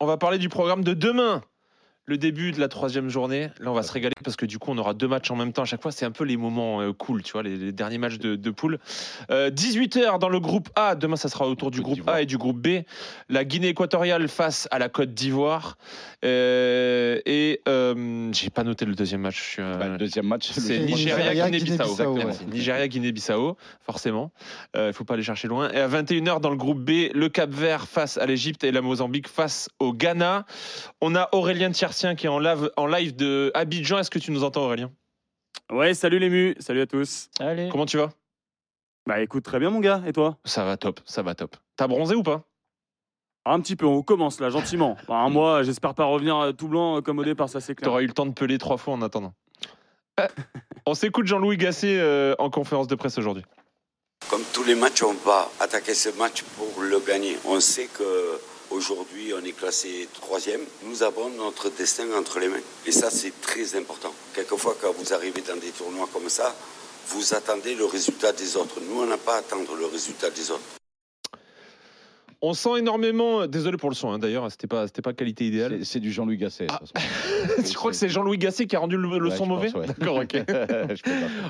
On va parler du programme de demain. Le début de la troisième journée. Là, on va se régaler parce que du coup, on aura deux matchs en même temps à chaque fois. C'est un peu les moments euh, cool, tu vois, les, les derniers matchs de, de poule. 18h dans le groupe A. Demain, ça sera autour du groupe. A et du groupe B. La Guinée équatoriale face à la Côte d'Ivoire. Euh, et euh, j'ai pas noté le deuxième match. je suis, euh, Bah, le deuxième match, c'est le- Nigeria, Nigeria, Guinée-Bissau. Guinée-Bissau, ouais. Merci. Nigeria, Guinée-Bissau, forcément. Il ne faut pas aller chercher loin. Et à 21h, dans le groupe B, le Cap-Vert face à l'Égypte et la Mozambique face au Ghana. On a Aurélien Qui est en live, en live de Abidjan. Est-ce que tu nous entends, Aurélien? Ouais, salut les mus, salut à tous. Allez. Comment tu vas? Bah écoute, très bien mon gars, et toi? Ça va top, ça va top. T'as bronzé ou pas? Un petit peu, on commence là, gentiment. Bah, moi, j'espère pas revenir euh, tout blanc euh, comme au départ, ça c'est clair. T'auras eu le temps de peler trois fois en attendant. Euh, on s'écoute Jean-Louis Gasset euh, en conférence de presse aujourd'hui. Comme tous les matchs, on va attaquer ce match pour le gagner. On sait que aujourd'hui, on est classé troisième. Nous avons notre destin entre les mains. Et ça, c'est très important. Quelquefois, quand vous arrivez dans des tournois comme ça, vous attendez le résultat des autres. Nous, on n'a pas à attendre le résultat des autres. On sent énormément. Désolé pour le son, hein, d'ailleurs, c'était pas, c'était pas qualité idéale. c'est- du Jean-Louis Gasset. de Ah. tu crois que c'est Jean-Louis Gasset qui a rendu le, le Ouais, son je mauvais ouais. D'accord, ok. Je.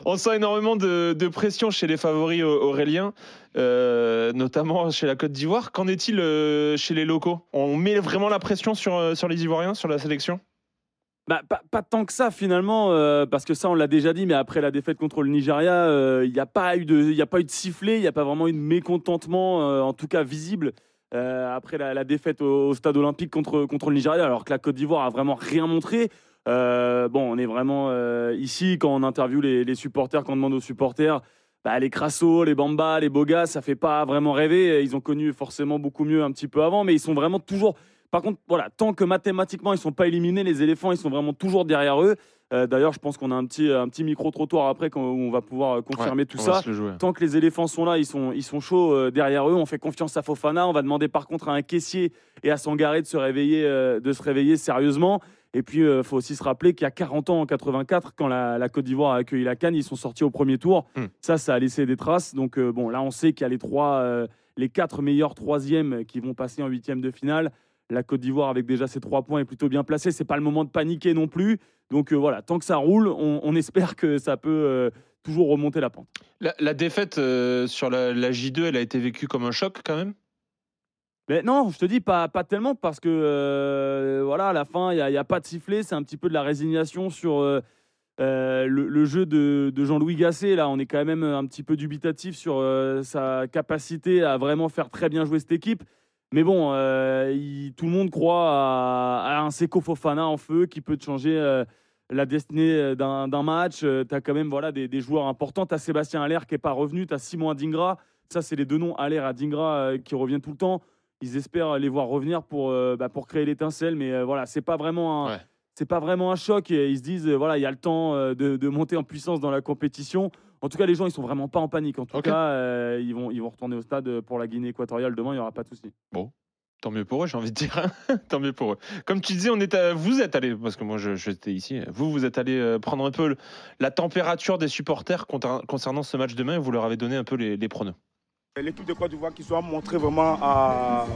On sent énormément de, de pression chez les favoris au- Aurélien, euh, notamment chez la Côte d'Ivoire. Qu'en est-il euh, chez les locaux? On met vraiment la pression sur, euh, sur les Ivoiriens, sur la sélection? Bah, pas, tant que ça finalement, euh, parce que ça on l'a déjà dit, mais après la défaite contre le Nigeria, euh, il n'y a, pas eu de- il a pas eu de sifflet, il n'y a pas vraiment eu de mécontentement, euh, en tout cas visible, après la, défaite au, stade olympique contre, contre le Nigeria, alors que la Côte d'Ivoire a vraiment rien montré. Bon, on est vraiment ici, quand on interviewe les, supporters, quand on demande aux supporters, bah, les Crasso, les Bamba, les Bogas, ça fait pas vraiment rêver. Ils ont connu forcément beaucoup mieux un petit peu avant, mais ils sont vraiment toujours par contre, voilà, tant que mathématiquement ils sont pas éliminés, les éléphants ils sont vraiment toujours derrière eux. Euh, D'ailleurs, je pense qu'on a un petit, un petit micro trottoir après quand, où on va pouvoir euh, confirmer tout ça. Tant que les éléphants sont là, ils sont, ils sont chauds euh, derrière eux. On fait confiance à Fofana. On va demander par contre à un caissier et à Sangaré de se réveiller, euh, de se réveiller sérieusement. Et puis, il faut aussi se rappeler qu'il y a 40 ans, en 84, quand la, la Côte d'Ivoire a accueilli la Cannes, ils sont sortis au premier tour. Hmm. Ça, ça a laissé des traces. Donc, bon, là, on sait qu'il y a les trois, les quatre meilleurs troisièmes qui vont passer en huitième de finale. La Côte d'Ivoire, avec déjà ses trois points, est plutôt bien placée. C'est pas le moment de paniquer non plus. Donc euh, voilà, tant que ça roule, on, on espère que ça peut euh, toujours remonter la pente. La, la défaite euh, sur la, la J2, elle a été vécue comme un choc quand même? Mais non, je te dis pas, pas tellement parce que voilà, à la fin, il n'y a, pas de sifflet. C'est un petit peu de la résignation sur le, le jeu de, de Jean-Louis Gasset. Là, on est quand même un petit peu dubitatif sur sa capacité à vraiment faire très bien jouer cette équipe. Mais bon, euh, tout le monde croit à, un Seko Fofana en feu qui peut te changer euh, la destinée d'un d'un match. tu as quand même voilà, des, joueurs importants. Tu as Sébastien Allaire qui n'est pas revenu. Tu as Simon Adingra. Ça, c'est les deux noms, Allaire et Adingra, euh, qui reviennent tout le temps. Ils espèrent les voir revenir pour, euh, bah, créer l'étincelle. Mais euh, voilà, c'est pas vraiment un. C'est pas vraiment un choc et ils se disent euh, voilà il y a le temps euh, de, de monter en puissance dans la compétition. En tout cas les gens ils sont vraiment pas en panique. En tout cas euh, ils vont ils vont retourner au stade pour la Guinée équatoriale demain il y aura pas de souci. Tant mieux pour eux, j'ai envie de dire. Tant mieux pour eux. Comme tu disais, on est à- vous êtes allé, parce que moi je- j'étais ici, vous, vous êtes allé prendre un peu le- la température des supporters concernant ce match demain et vous leur avez donné un peu les, les pronos. L'équipe de Côte d'Ivoire qui soit montré vraiment à,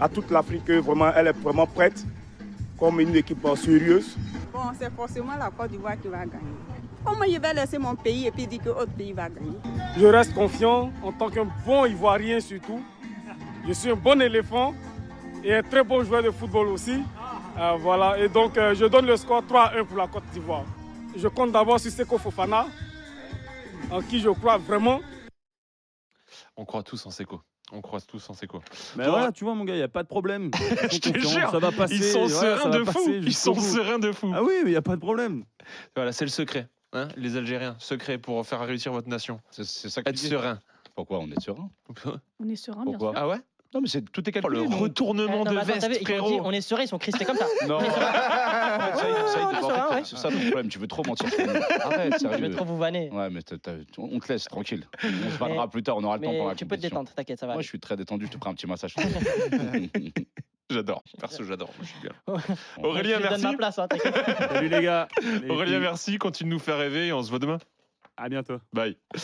à toute l'Afrique que vraiment elle est vraiment prête comme une équipe sérieuse. Bon, c'est forcément la Côte d'Ivoire qui va gagner. Comment je vais laisser mon pays et puis dire que l'autre pays va gagner Je reste confiant en tant qu'un bon Ivoirien surtout. Je suis un bon éléphant et un très bon joueur de football aussi. Euh, voilà, et donc euh, je donne le score 3 à 1 pour la Côte d'Ivoire. Je compte d'abord sur Seko Fofana, en qui je crois vraiment. On croit tous en Seco. On croit tous en Seco. Mais voilà tu vois mon gars il y a pas de problème. Je te jure, ça va passer. Ils sont voilà, sereins de fou. passer Ils sont bout. sereins de fou. Ah oui mais il y a pas de problème. Voilà, c'est le secret. hein, les Algériens, secret pour faire réussir votre nation. C'est ça que Être tu dis. serein. Pourquoi on est serein? On est serein, bien Pourquoi? sûr. Ah ouais? Non, mais c'est tout est Oh, Le calculé. non retournement non, de veste, frérot. on est serein, ils sont crispés comme ça. Non, c'est ça ton problème. Tu veux trop mentir. Arrête, Je vais sérieux. trop vous vanner. Ouais, mais on te laisse tranquille. On se parlera plus tard, on aura le temps pour la tu peux te détendre, t'inquiète, ça va. Moi, je suis très détendu, je te ferai un petit massage. J'adore. Perso, j'adore. Moi, je suis bien. Aurélien, je te donne merci. ma place, hein, t'inquiète. Salut les gars. Aurélien, merci. Continue de nous faire rêver et on se voit demain. À bientôt. Bye.